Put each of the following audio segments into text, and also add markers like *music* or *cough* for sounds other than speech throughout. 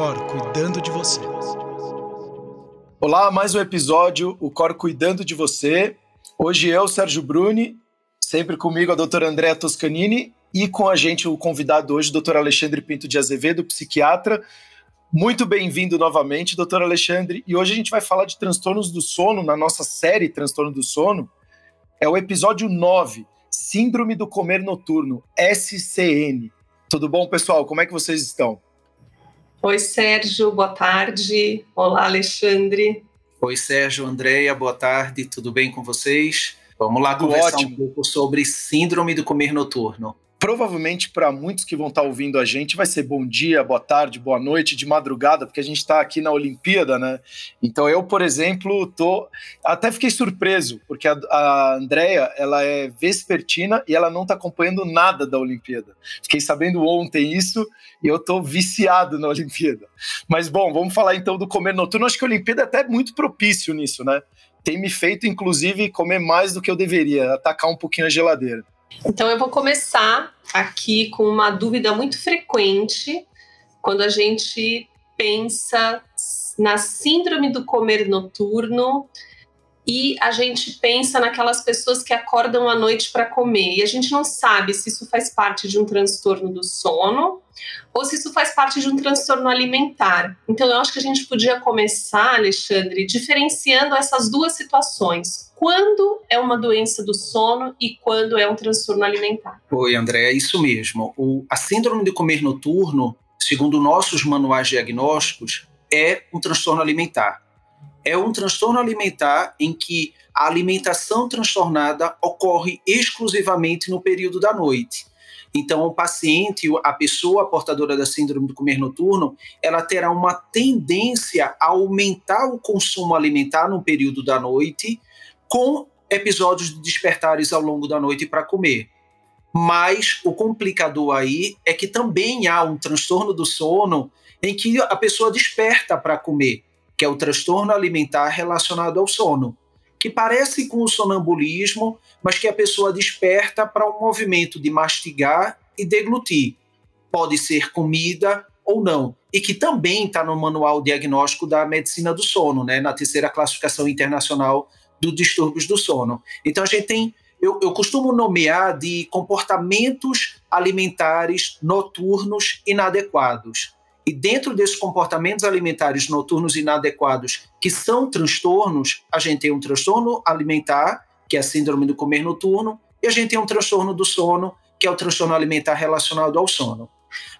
Cor cuidando de você. Olá, mais um episódio, o Cor cuidando de você. Hoje eu, Sérgio Bruni, sempre comigo a doutora Andréa Toscanini e com a gente o convidado hoje, doutor Alexandre Pinto de Azevedo, psiquiatra. Muito bem-vindo novamente, doutor Alexandre. E hoje a gente vai falar de transtornos do sono na nossa série Transtorno do Sono. É o episódio 9, Síndrome do Comer Noturno, SCN. Tudo bom, pessoal? Como é que vocês estão? Oi, Sérgio, boa tarde. Olá, Alexandre. Oi, Sérgio, Andréia, boa tarde. Tudo bem com vocês? Vamos lá Tudo conversar ótimo. um pouco sobre síndrome do comer noturno provavelmente para muitos que vão estar tá ouvindo a gente vai ser bom dia, boa tarde, boa noite, de madrugada, porque a gente está aqui na Olimpíada, né? Então eu, por exemplo, tô até fiquei surpreso, porque a, a Andrea, ela é vespertina e ela não está acompanhando nada da Olimpíada. Fiquei sabendo ontem isso e eu tô viciado na Olimpíada. Mas bom, vamos falar então do comer noturno. Acho que a Olimpíada é até muito propício nisso, né? Tem me feito, inclusive, comer mais do que eu deveria, atacar um pouquinho a geladeira. Então eu vou começar aqui com uma dúvida muito frequente quando a gente pensa na síndrome do comer noturno e a gente pensa naquelas pessoas que acordam à noite para comer e a gente não sabe se isso faz parte de um transtorno do sono ou se isso faz parte de um transtorno alimentar. Então eu acho que a gente podia começar, Alexandre, diferenciando essas duas situações quando é uma doença do sono e quando é um transtorno alimentar. Oi, André, é isso mesmo. O, a síndrome de comer noturno, segundo nossos manuais diagnósticos, é um transtorno alimentar. É um transtorno alimentar em que a alimentação transtornada ocorre exclusivamente no período da noite. Então, o paciente, a pessoa portadora da síndrome do comer noturno, ela terá uma tendência a aumentar o consumo alimentar no período da noite com episódios de despertares ao longo da noite para comer. Mas o complicador aí é que também há um transtorno do sono em que a pessoa desperta para comer, que é o transtorno alimentar relacionado ao sono, que parece com o sonambulismo, mas que a pessoa desperta para um movimento de mastigar e deglutir. Pode ser comida ou não, e que também está no manual diagnóstico da medicina do sono, né, na terceira classificação internacional dos distúrbios do sono. Então a gente tem, eu, eu costumo nomear de comportamentos alimentares noturnos inadequados. E dentro desses comportamentos alimentares noturnos inadequados, que são transtornos, a gente tem um transtorno alimentar, que é a síndrome do comer noturno, e a gente tem um transtorno do sono, que é o transtorno alimentar relacionado ao sono.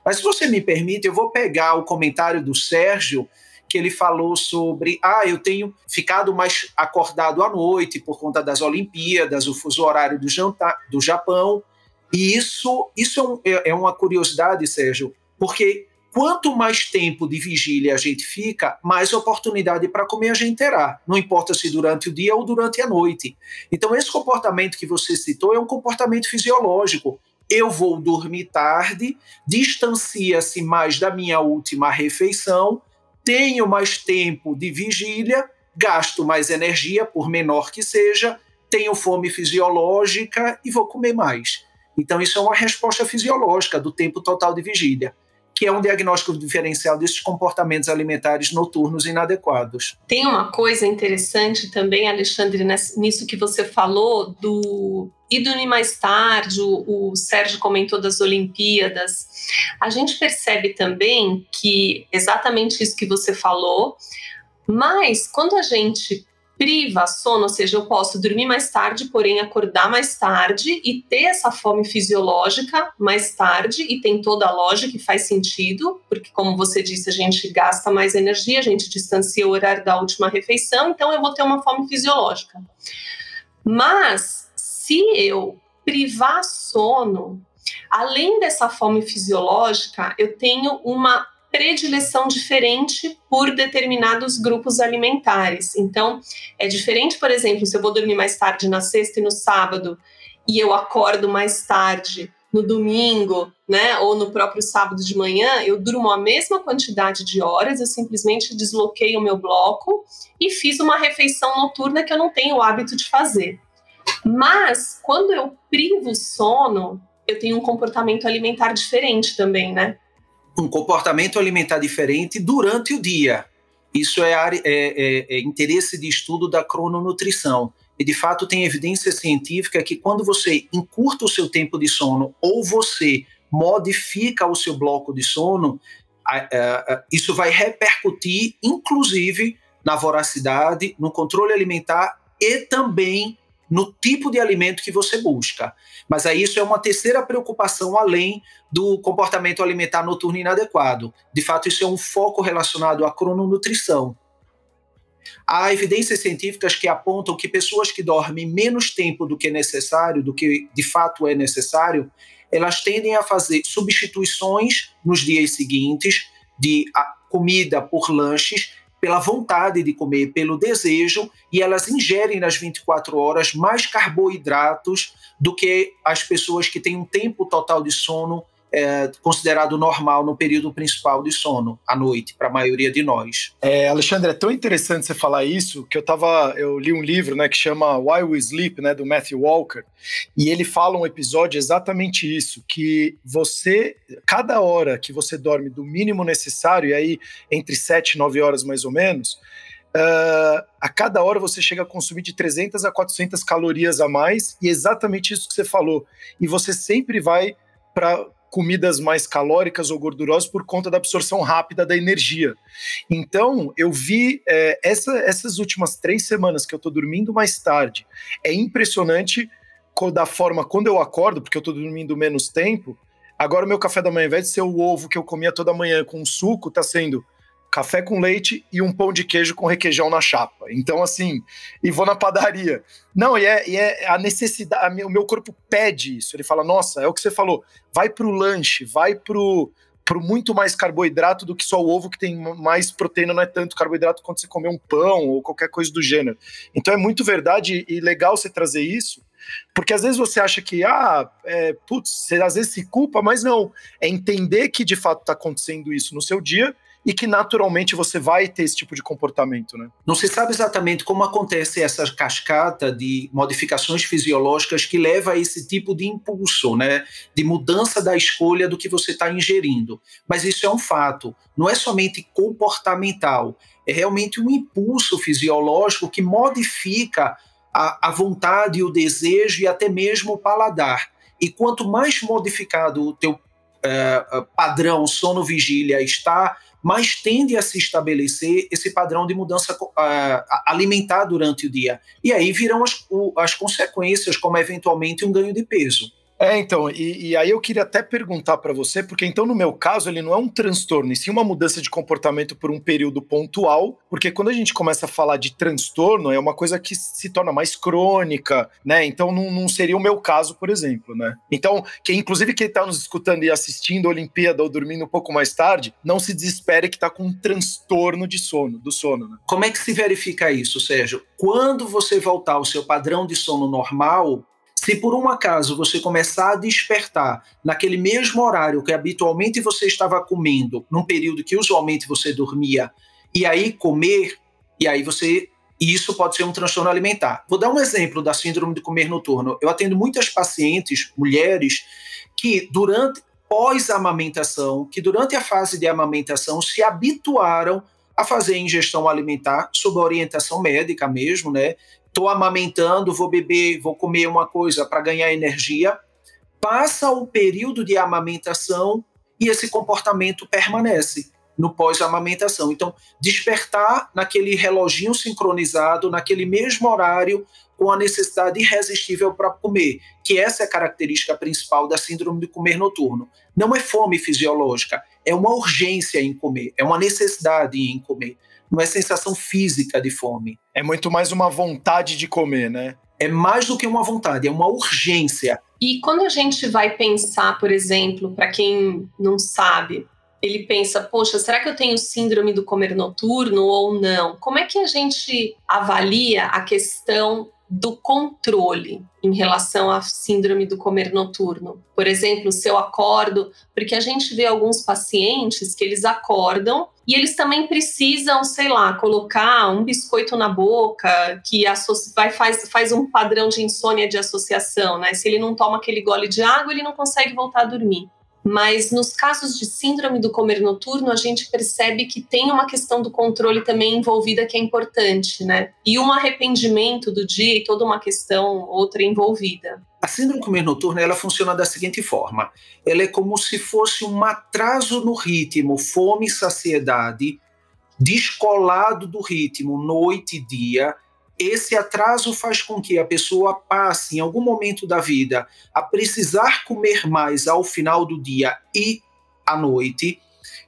Mas se você me permite, eu vou pegar o comentário do Sérgio que ele falou sobre, ah, eu tenho ficado mais acordado à noite por conta das Olimpíadas, o fuso horário do, jantar, do Japão. E isso, isso é, um, é, é uma curiosidade, Sérgio, porque quanto mais tempo de vigília a gente fica, mais oportunidade para comer a gente terá. Não importa se durante o dia ou durante a noite. Então, esse comportamento que você citou é um comportamento fisiológico. Eu vou dormir tarde, distancia-se mais da minha última refeição, tenho mais tempo de vigília, gasto mais energia, por menor que seja, tenho fome fisiológica e vou comer mais. Então, isso é uma resposta fisiológica do tempo total de vigília que é um diagnóstico diferencial desses comportamentos alimentares noturnos inadequados. Tem uma coisa interessante também, Alexandre, nisso que você falou do e dormir mais tarde, o, o Sérgio comentou das Olimpíadas. A gente percebe também que exatamente isso que você falou, mas quando a gente priva sono, ou seja, eu posso dormir mais tarde, porém acordar mais tarde e ter essa fome fisiológica mais tarde, e tem toda a lógica e faz sentido, porque, como você disse, a gente gasta mais energia, a gente distancia o horário da última refeição, então eu vou ter uma fome fisiológica. Mas, se eu privar sono, além dessa fome fisiológica, eu tenho uma predileção diferente por determinados grupos alimentares. Então, é diferente, por exemplo, se eu vou dormir mais tarde na sexta e no sábado e eu acordo mais tarde no domingo, né, ou no próprio sábado de manhã, eu durmo a mesma quantidade de horas, eu simplesmente desloquei o meu bloco e fiz uma refeição noturna que eu não tenho o hábito de fazer. Mas quando eu privo sono, eu tenho um comportamento alimentar diferente também, né? Um comportamento alimentar diferente durante o dia. Isso é, é, é, é interesse de estudo da crononutrição. E de fato tem evidência científica que quando você encurta o seu tempo de sono ou você modifica o seu bloco de sono, isso vai repercutir, inclusive, na voracidade, no controle alimentar e também no tipo de alimento que você busca. Mas aí isso é uma terceira preocupação além do comportamento alimentar noturno inadequado. De fato, isso é um foco relacionado à crononutrição. Há evidências científicas que apontam que pessoas que dormem menos tempo do que necessário, do que de fato é necessário, elas tendem a fazer substituições nos dias seguintes de comida por lanches pela vontade de comer, pelo desejo, e elas ingerem nas 24 horas mais carboidratos do que as pessoas que têm um tempo total de sono é, considerado normal no período principal de sono, à noite, para a maioria de nós. É, Alexandre, é tão interessante você falar isso que eu tava, eu li um livro, né, que chama Why We Sleep, né, do Matthew Walker, e ele fala um episódio exatamente isso, que você, cada hora que você dorme do mínimo necessário, e aí entre 7 e 9 horas mais ou menos, Uh, a cada hora você chega a consumir de 300 a 400 calorias a mais, e é exatamente isso que você falou. E você sempre vai para comidas mais calóricas ou gordurosas por conta da absorção rápida da energia. Então, eu vi é, essa, essas últimas três semanas que eu estou dormindo mais tarde. É impressionante da forma quando eu acordo, porque eu estou dormindo menos tempo. Agora, o meu café da manhã, ao invés de ser o ovo que eu comia toda manhã com suco, está sendo café com leite e um pão de queijo com requeijão na chapa. Então, assim, e vou na padaria. Não, e é, e é a necessidade, o meu corpo pede isso. Ele fala, nossa, é o que você falou, vai pro lanche, vai pro, pro muito mais carboidrato do que só o ovo, que tem mais proteína, não é tanto carboidrato quanto você comer um pão ou qualquer coisa do gênero. Então é muito verdade e legal você trazer isso, porque às vezes você acha que, ah, é, putz, você às vezes se culpa, mas não. É entender que de fato está acontecendo isso no seu dia e que naturalmente você vai ter esse tipo de comportamento, né? Não se sabe exatamente como acontece essa cascata de modificações fisiológicas que leva a esse tipo de impulso, né? De mudança da escolha do que você está ingerindo. Mas isso é um fato. Não é somente comportamental. É realmente um impulso fisiológico que modifica a, a vontade, o desejo e até mesmo o paladar. E quanto mais modificado o teu uh, padrão sono-vigília está, mas tende a se estabelecer esse padrão de mudança uh, alimentar durante o dia. E aí virão as, as consequências, como eventualmente um ganho de peso. É, então, e, e, aí eu queria até perguntar para você, porque então no meu caso ele não é um transtorno, e sim uma mudança de comportamento por um período pontual, porque quando a gente começa a falar de transtorno, é uma coisa que se torna mais crônica, né? Então não, não seria o meu caso, por exemplo, né? Então, que inclusive quem está nos escutando e assistindo a Olimpíada ou dormindo um pouco mais tarde, não se desespere que está com um transtorno de sono, do sono, né? Como é que se verifica isso, Sérgio? Quando você voltar ao seu padrão de sono normal, se por um acaso você começar a despertar naquele mesmo horário que habitualmente você estava comendo, num período que usualmente você dormia, e aí comer, e aí você. Isso pode ser um transtorno alimentar. Vou dar um exemplo da síndrome de comer noturno. Eu atendo muitas pacientes, mulheres, que durante pós-amamentação, que durante a fase de amamentação se habituaram a fazer ingestão alimentar sob orientação médica mesmo, né? Estou amamentando, vou beber, vou comer uma coisa para ganhar energia. Passa o período de amamentação e esse comportamento permanece no pós-amamentação. Então, despertar naquele reloginho sincronizado, naquele mesmo horário, com a necessidade irresistível para comer, que essa é a característica principal da síndrome de comer noturno. Não é fome fisiológica, é uma urgência em comer, é uma necessidade em comer não é sensação física de fome. É muito mais uma vontade de comer, né? É mais do que uma vontade, é uma urgência. E quando a gente vai pensar, por exemplo, para quem não sabe, ele pensa, poxa, será que eu tenho síndrome do comer noturno ou não? Como é que a gente avalia a questão do controle em relação à síndrome do comer noturno. Por exemplo, se eu acordo, porque a gente vê alguns pacientes que eles acordam e eles também precisam, sei lá, colocar um biscoito na boca que vai, faz, faz um padrão de insônia de associação, né? Se ele não toma aquele gole de água, ele não consegue voltar a dormir. Mas nos casos de síndrome do comer noturno, a gente percebe que tem uma questão do controle também envolvida que é importante, né? E um arrependimento do dia e toda uma questão outra envolvida. A síndrome do comer noturno ela funciona da seguinte forma: ela é como se fosse um atraso no ritmo, fome e saciedade, descolado do ritmo noite e dia esse atraso faz com que a pessoa passe, em algum momento da vida, a precisar comer mais ao final do dia e à noite.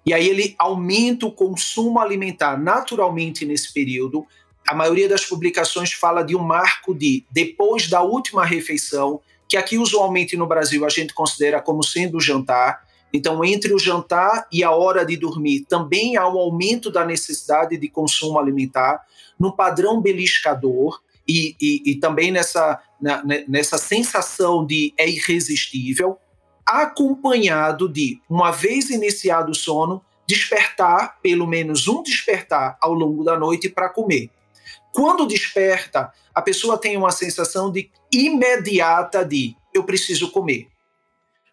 E aí ele aumenta o consumo alimentar naturalmente nesse período. A maioria das publicações fala de um marco de depois da última refeição, que aqui usualmente no Brasil a gente considera como sendo o jantar. Então, entre o jantar e a hora de dormir, também há um aumento da necessidade de consumo alimentar no padrão beliscador e, e, e também nessa, na, nessa sensação de é irresistível, acompanhado de, uma vez iniciado o sono, despertar, pelo menos um despertar ao longo da noite para comer. Quando desperta, a pessoa tem uma sensação de imediata de eu preciso comer.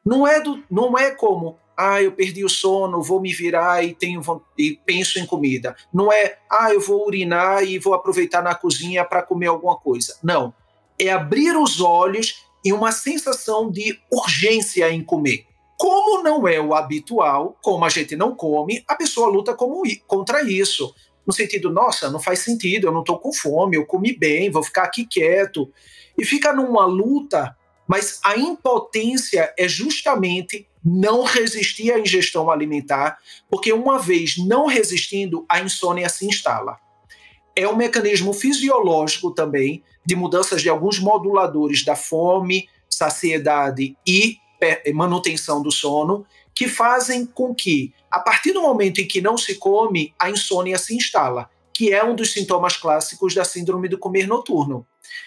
Não é, do, não é como ah, eu perdi o sono, vou me virar e tenho e penso em comida. Não é, ah, eu vou urinar e vou aproveitar na cozinha para comer alguma coisa. Não. É abrir os olhos e uma sensação de urgência em comer. Como não é o habitual, como a gente não come, a pessoa luta como, contra isso. No sentido, nossa, não faz sentido, eu não estou com fome, eu comi bem, vou ficar aqui quieto. E fica numa luta, mas a impotência é justamente não resistir à ingestão alimentar, porque uma vez não resistindo, a insônia se instala. É um mecanismo fisiológico também de mudanças de alguns moduladores da fome, saciedade e manutenção do sono, que fazem com que, a partir do momento em que não se come, a insônia se instala, que é um dos sintomas clássicos da síndrome do comer noturno.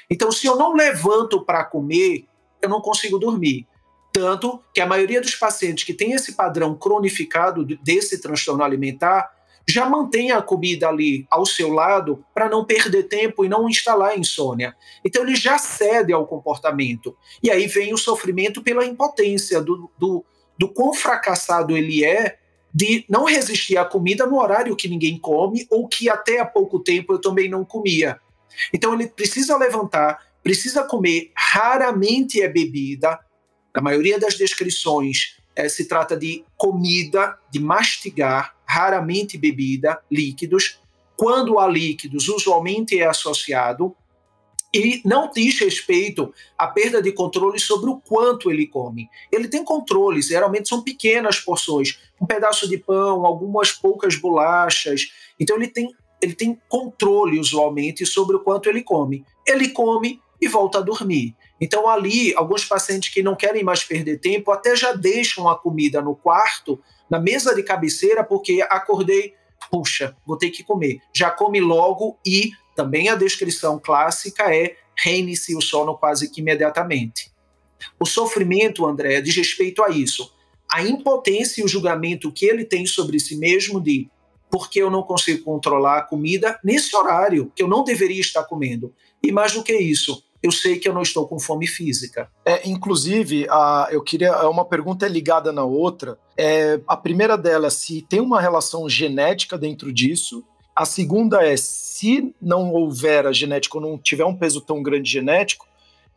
Então, se eu não levanto para comer, eu não consigo dormir. Tanto que a maioria dos pacientes que tem esse padrão cronificado desse transtorno alimentar já mantém a comida ali ao seu lado para não perder tempo e não instalar insônia. Então ele já cede ao comportamento. E aí vem o sofrimento pela impotência, do, do, do quão fracassado ele é de não resistir à comida no horário que ninguém come ou que até há pouco tempo eu também não comia. Então ele precisa levantar, precisa comer, raramente é bebida, na maioria das descrições, é, se trata de comida, de mastigar, raramente bebida, líquidos. Quando há líquidos, usualmente é associado e não diz respeito à perda de controle sobre o quanto ele come. Ele tem controle, geralmente são pequenas porções, um pedaço de pão, algumas poucas bolachas. Então ele tem, ele tem controle usualmente sobre o quanto ele come. Ele come e volta a dormir. Então, ali, alguns pacientes que não querem mais perder tempo até já deixam a comida no quarto, na mesa de cabeceira, porque acordei, puxa, vou ter que comer. Já come logo e também a descrição clássica é reinicia o sono quase que imediatamente. O sofrimento, André, diz respeito a isso. A impotência e o julgamento que ele tem sobre si mesmo de porque eu não consigo controlar a comida nesse horário que eu não deveria estar comendo. E mais do que isso, eu sei que eu não estou com fome física. É, inclusive, a, eu queria. É uma pergunta é ligada na outra. É, a primeira dela, se tem uma relação genética dentro disso. A segunda é, se não houver a genética ou não tiver um peso tão grande genético,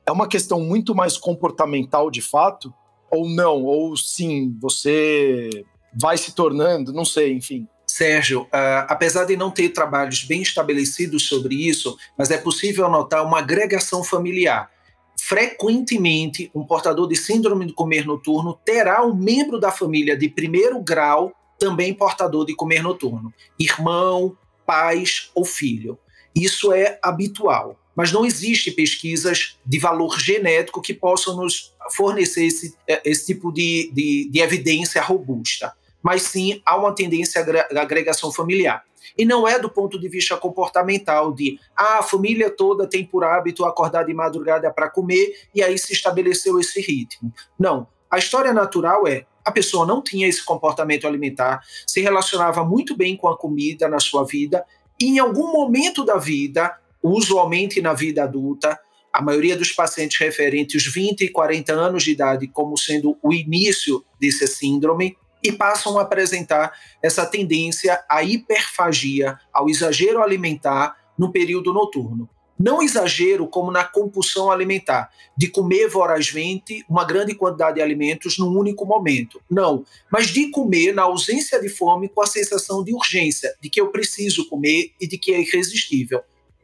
é uma questão muito mais comportamental de fato, ou não, ou sim, você vai se tornando, não sei, enfim. Sérgio, uh, apesar de não ter trabalhos bem estabelecidos sobre isso, mas é possível notar uma agregação familiar. Frequentemente, um portador de síndrome de comer noturno terá um membro da família de primeiro grau também portador de comer noturno, irmão, pais ou filho. Isso é habitual, mas não existe pesquisas de valor genético que possam nos fornecer esse, eh, esse tipo de, de, de evidência robusta mas sim há uma tendência à agregação familiar. E não é do ponto de vista comportamental, de ah, a família toda tem por hábito acordar de madrugada para comer e aí se estabeleceu esse ritmo. Não. A história natural é a pessoa não tinha esse comportamento alimentar, se relacionava muito bem com a comida na sua vida, e em algum momento da vida, usualmente na vida adulta, a maioria dos pacientes referentes os 20 e 40 anos de idade como sendo o início dessa síndrome e passam a apresentar essa tendência à hiperfagia, ao exagero alimentar no período noturno. Não exagero como na compulsão alimentar, de comer vorazmente uma grande quantidade de alimentos num único momento. Não, mas de comer na ausência de fome com a sensação de urgência, de que eu preciso comer e de que é irresistível,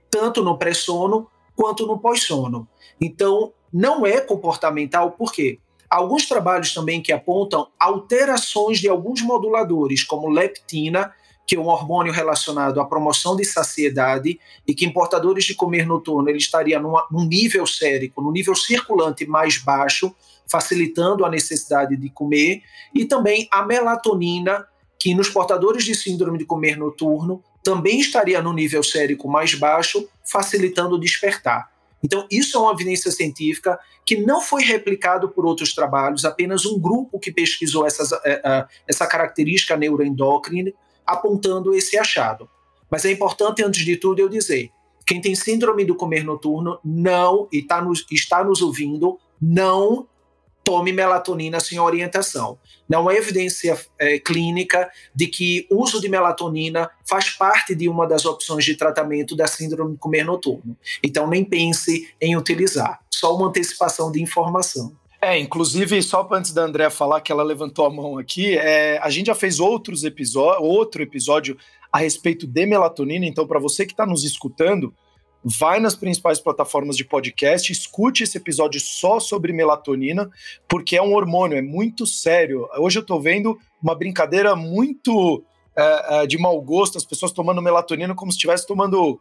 tanto no pré-sono quanto no pós-sono. Então, não é comportamental, por quê? Alguns trabalhos também que apontam alterações de alguns moduladores, como leptina, que é um hormônio relacionado à promoção de saciedade e que em portadores de comer noturno ele estaria numa, num nível sérico, no nível circulante mais baixo, facilitando a necessidade de comer, e também a melatonina, que nos portadores de síndrome de comer noturno também estaria no nível sérico mais baixo, facilitando o despertar. Então, isso é uma evidência científica que não foi replicado por outros trabalhos, apenas um grupo que pesquisou essas, eh, eh, essa característica neuroendócrina, apontando esse achado. Mas é importante, antes de tudo, eu dizer: quem tem síndrome do comer noturno não, e tá nos, está nos ouvindo, não tome melatonina sem orientação. Não há evidência é, clínica de que o uso de melatonina faz parte de uma das opções de tratamento da síndrome de comer noturno. Então, nem pense em utilizar. Só uma antecipação de informação. É, inclusive, só antes da Andrea falar que ela levantou a mão aqui, é, a gente já fez outros episódios, outro episódio a respeito de melatonina. Então, para você que está nos escutando, vai nas principais plataformas de podcast, escute esse episódio só sobre melatonina, porque é um hormônio, é muito sério. Hoje eu estou vendo uma brincadeira muito é, é, de mau gosto, as pessoas tomando melatonina como se estivesse tomando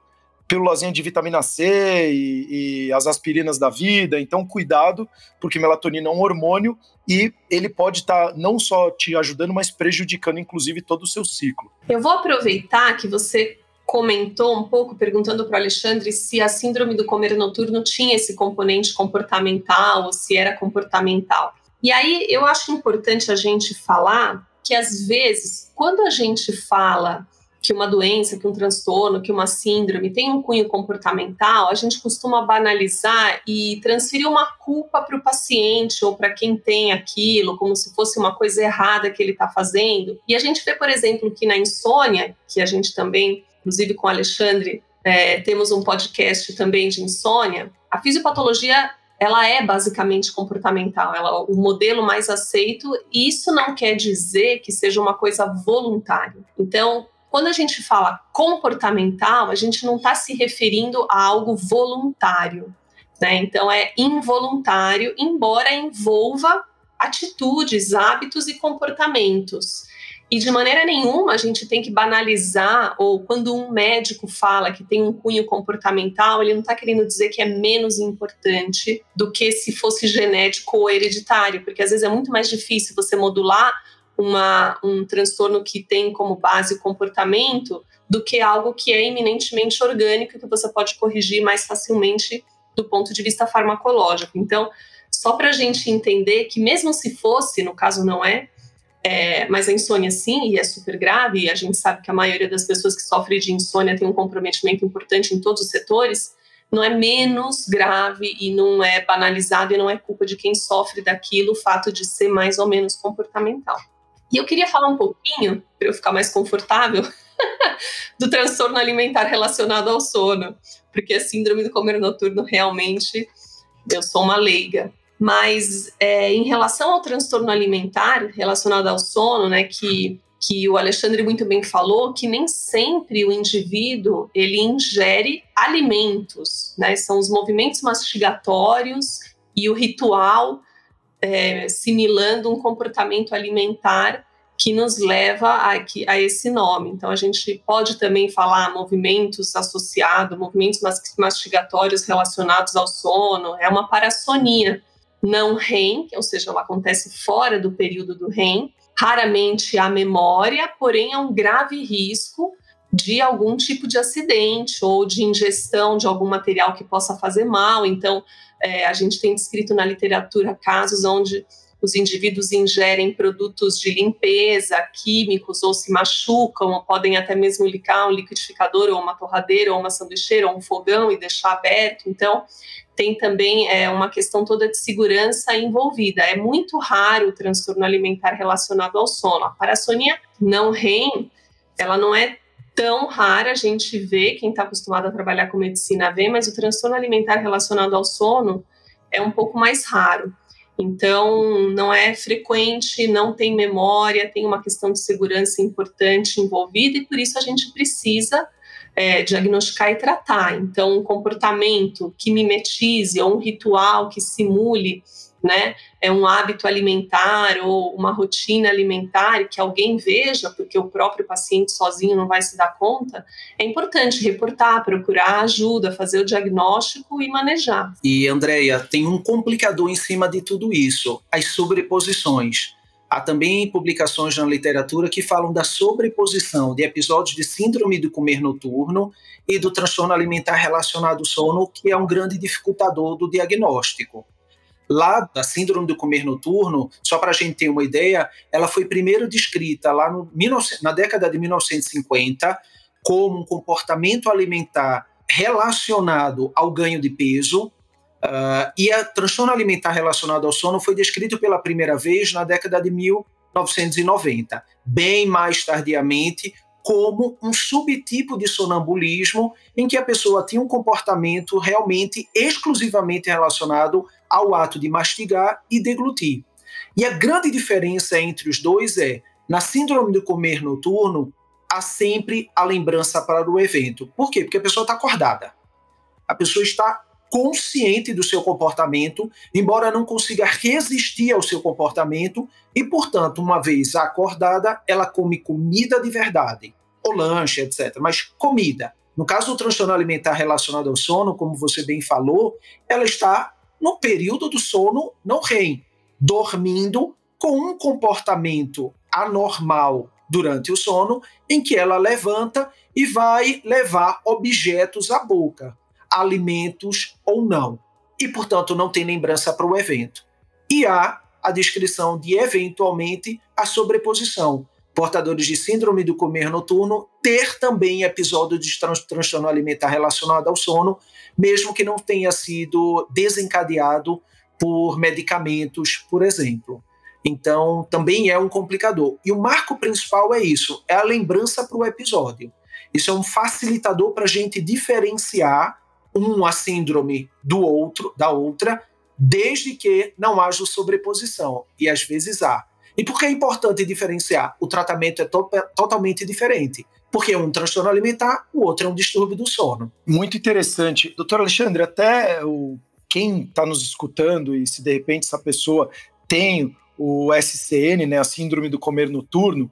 pílulazinha de vitamina C e, e, as aspirinas da vida. Então, cuidado, porque melatonina é um hormônio e ele pode estar tá não só te ajudando, mas prejudicando, inclusive, todo o seu ciclo. Eu vou aproveitar que você comentou um pouco, perguntando para o Alexandre se a síndrome do comer noturno tinha esse componente comportamental ou se era comportamental. E aí eu acho importante a gente falar que às vezes, quando a gente fala que uma doença, que um transtorno, que uma síndrome tem um cunho comportamental, a gente costuma banalizar e transferir uma culpa para o paciente ou para quem tem aquilo, como se fosse uma coisa errada que ele está fazendo. E a gente vê, por exemplo, que na insônia, que a gente também inclusive com o Alexandre, é, temos um podcast também de insônia. A fisiopatologia ela é basicamente comportamental, ela é o modelo mais aceito, e isso não quer dizer que seja uma coisa voluntária. Então, quando a gente fala comportamental, a gente não está se referindo a algo voluntário. Né? Então, é involuntário, embora envolva atitudes, hábitos e comportamentos. E de maneira nenhuma a gente tem que banalizar, ou quando um médico fala que tem um cunho comportamental, ele não está querendo dizer que é menos importante do que se fosse genético ou hereditário, porque às vezes é muito mais difícil você modular uma, um transtorno que tem como base o comportamento do que algo que é eminentemente orgânico que você pode corrigir mais facilmente do ponto de vista farmacológico. Então, só para a gente entender que mesmo se fosse, no caso não é, é, mas a insônia sim, e é super grave, e a gente sabe que a maioria das pessoas que sofrem de insônia tem um comprometimento importante em todos os setores, não é menos grave e não é banalizado e não é culpa de quem sofre daquilo o fato de ser mais ou menos comportamental. E eu queria falar um pouquinho, para eu ficar mais confortável, *laughs* do transtorno alimentar relacionado ao sono, porque a síndrome do comer noturno realmente, eu sou uma leiga. Mas é, em relação ao transtorno alimentar relacionado ao sono, né, que, que o Alexandre muito bem falou, que nem sempre o indivíduo ele ingere alimentos, né, são os movimentos mastigatórios e o ritual é, similando um comportamento alimentar que nos leva a, a, esse nome. Então, a gente pode também falar movimentos associados, movimentos mastigatórios relacionados ao sono, é uma parassonia não REM, ou seja, ela acontece fora do período do REM, raramente há memória, porém há um grave risco de algum tipo de acidente ou de ingestão de algum material que possa fazer mal. Então, é, a gente tem descrito na literatura casos onde os indivíduos ingerem produtos de limpeza, químicos, ou se machucam, ou podem até mesmo ligar um liquidificador, ou uma torradeira, ou uma sanduicheira, ou um fogão e deixar aberto. Então, tem também é, uma questão toda de segurança envolvida. É muito raro o transtorno alimentar relacionado ao sono. A parassonia não REM, ela não é tão rara, a gente vê, quem está acostumado a trabalhar com medicina vê, mas o transtorno alimentar relacionado ao sono é um pouco mais raro. Então, não é frequente, não tem memória, tem uma questão de segurança importante envolvida e por isso a gente precisa é, diagnosticar e tratar. Então, um comportamento que mimetize ou um ritual que simule né, é um hábito alimentar ou uma rotina alimentar que alguém veja, porque o próprio paciente sozinho não vai se dar conta, é importante reportar, procurar ajuda, fazer o diagnóstico e manejar. E, Andréia, tem um complicador em cima de tudo isso, as sobreposições. Há também publicações na literatura que falam da sobreposição de episódios de síndrome do comer noturno e do transtorno alimentar relacionado ao sono, que é um grande dificultador do diagnóstico. Lá da síndrome do comer noturno, só para a gente ter uma ideia, ela foi primeiro descrita lá no, na década de 1950 como um comportamento alimentar relacionado ao ganho de peso, Uh, e a transtorno alimentar relacionado ao sono foi descrito pela primeira vez na década de 1990, bem mais tardiamente, como um subtipo de sonambulismo em que a pessoa tinha um comportamento realmente exclusivamente relacionado ao ato de mastigar e deglutir. E a grande diferença entre os dois é, na síndrome do comer noturno, há sempre a lembrança para o evento. Por quê? Porque a pessoa está acordada. A pessoa está consciente do seu comportamento, embora não consiga resistir ao seu comportamento, e, portanto, uma vez acordada, ela come comida de verdade, ou lanche, etc. Mas comida. No caso do transtorno alimentar relacionado ao sono, como você bem falou, ela está no período do sono não REM, dormindo com um comportamento anormal durante o sono, em que ela levanta e vai levar objetos à boca alimentos ou não, e portanto não tem lembrança para o evento. E há a descrição de eventualmente a sobreposição. Portadores de síndrome do comer noturno ter também episódio de transtorno alimentar relacionado ao sono, mesmo que não tenha sido desencadeado por medicamentos, por exemplo. Então, também é um complicador. E o marco principal é isso: é a lembrança para o episódio. Isso é um facilitador para a gente diferenciar um a síndrome do outro, da outra, desde que não haja sobreposição, e às vezes há. E por que é importante diferenciar? O tratamento é to totalmente diferente. Porque um transtorno alimentar, o outro é um distúrbio do sono. Muito interessante. Doutor Alexandre, até o, quem está nos escutando e se de repente essa pessoa tem o SCN, né, a síndrome do comer noturno,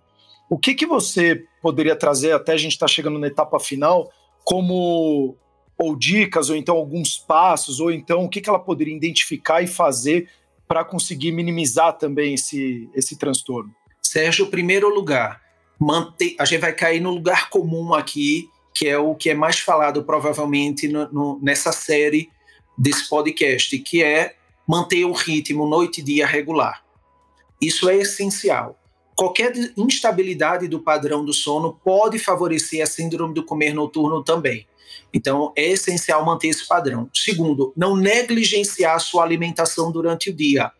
o que, que você poderia trazer, até a gente está chegando na etapa final, como ou dicas, ou então alguns passos, ou então o que, que ela poderia identificar e fazer para conseguir minimizar também esse, esse transtorno? Sérgio, primeiro lugar, manter, a gente vai cair no lugar comum aqui, que é o que é mais falado provavelmente no, no, nessa série desse podcast, que é manter o ritmo noite e dia regular. Isso é essencial. Qualquer instabilidade do padrão do sono pode favorecer a síndrome do comer noturno também. Então, é essencial manter esse padrão. Segundo, não negligenciar a sua alimentação durante o dia.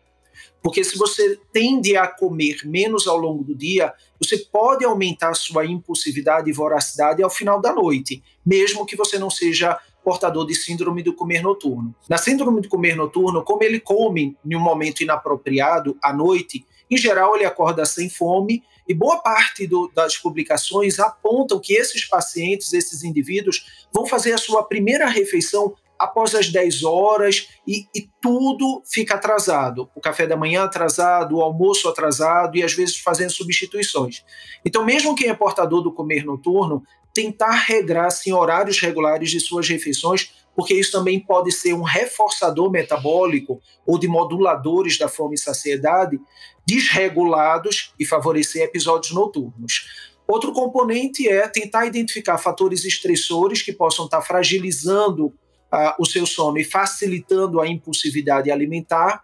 Porque se você tende a comer menos ao longo do dia, você pode aumentar sua impulsividade e voracidade ao final da noite, mesmo que você não seja portador de síndrome do comer noturno. Na síndrome do comer noturno, como ele come em um momento inapropriado à noite, em geral ele acorda sem fome e boa parte do, das publicações apontam que esses pacientes, esses indivíduos, vão fazer a sua primeira refeição após as 10 horas e, e, tudo fica atrasado. O café da manhã atrasado, o almoço atrasado e às vezes fazendo substituições. Então, mesmo quem é portador do comer noturno, tentar regrar-se em horários regulares de suas refeições, porque isso também pode ser um reforçador metabólico ou de moduladores da fome e saciedade desregulados e favorecer episódios noturnos. Outro componente é tentar identificar fatores estressores que possam estar fragilizando uh, o seu sono e facilitando a impulsividade alimentar.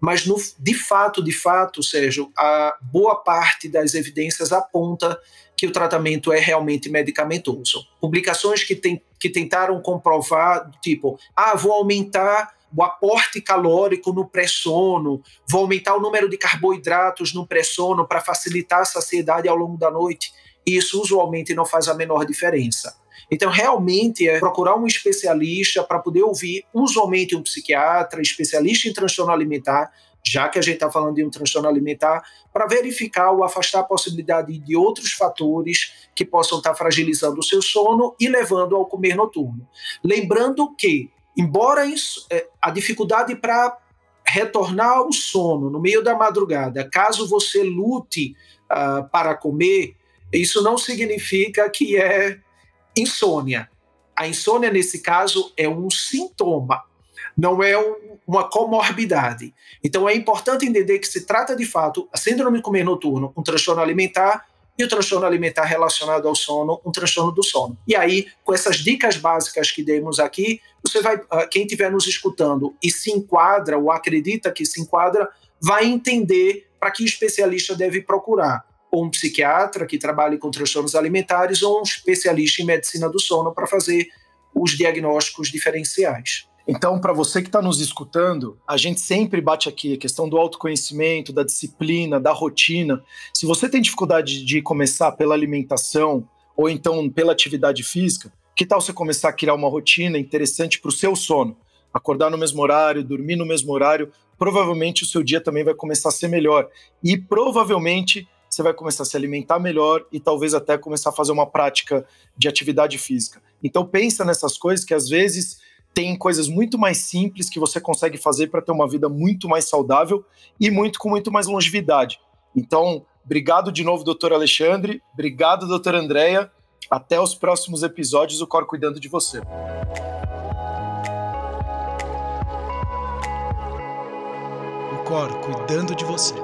mas no, de fato, de fato, Sérgio, a boa parte das evidências aponta que o tratamento é realmente medicamentoso. Publicações que, tem, que tentaram comprovar, tipo, ah, vou aumentar o aporte calórico no pré-sono, vou aumentar o número de carboidratos no pré-sono para facilitar a saciedade ao longo da noite. Isso usualmente não faz a menor diferença. Então, realmente, é procurar um especialista para poder ouvir, usualmente um psiquiatra, especialista em transtorno alimentar, já que a gente está falando de um transtorno alimentar, para verificar ou afastar a possibilidade de outros fatores que possam estar tá fragilizando o seu sono e levando ao comer noturno. Lembrando que, embora isso, é, a dificuldade para retornar ao sono no meio da madrugada, caso você lute uh, para comer, isso não significa que é insônia. A insônia, nesse caso, é um sintoma, não é um, uma comorbidade. Então, é importante entender que se trata, de fato, a síndrome de comer noturno, um transtorno alimentar, e o transtorno alimentar relacionado ao sono, um transtorno do sono. E aí, com essas dicas básicas que demos aqui, você vai, ah, quem estiver nos escutando e se enquadra ou acredita que se enquadra, vai entender para que especialista deve procurar ou um psiquiatra que trabalhe com transtornos alimentares ou um especialista em medicina do sono para fazer os diagnósticos diferenciais. Então, para você que está nos escutando, a gente sempre bate aqui a questão do autoconhecimento, da disciplina, da rotina. Se você tem dificuldade de começar pela alimentação ou então pela atividade física, que tal você começar a criar uma rotina interessante para o seu sono? Acordar no mesmo horário, dormir no mesmo horário, provavelmente o seu dia também vai começar a ser melhor. E provavelmente você vai começar a se alimentar melhor e talvez até começar a fazer uma prática de atividade física. Então pensa nessas coisas que às vezes tem coisas muito mais simples que você consegue fazer para ter uma vida muito mais saudável e muito com muito mais longevidade. Então, obrigado de novo, doutor Alexandre. Obrigado, doutora Andréia. Até os próximos episódios do Cor Cuidando de Você. O Cor Cuidando de Você.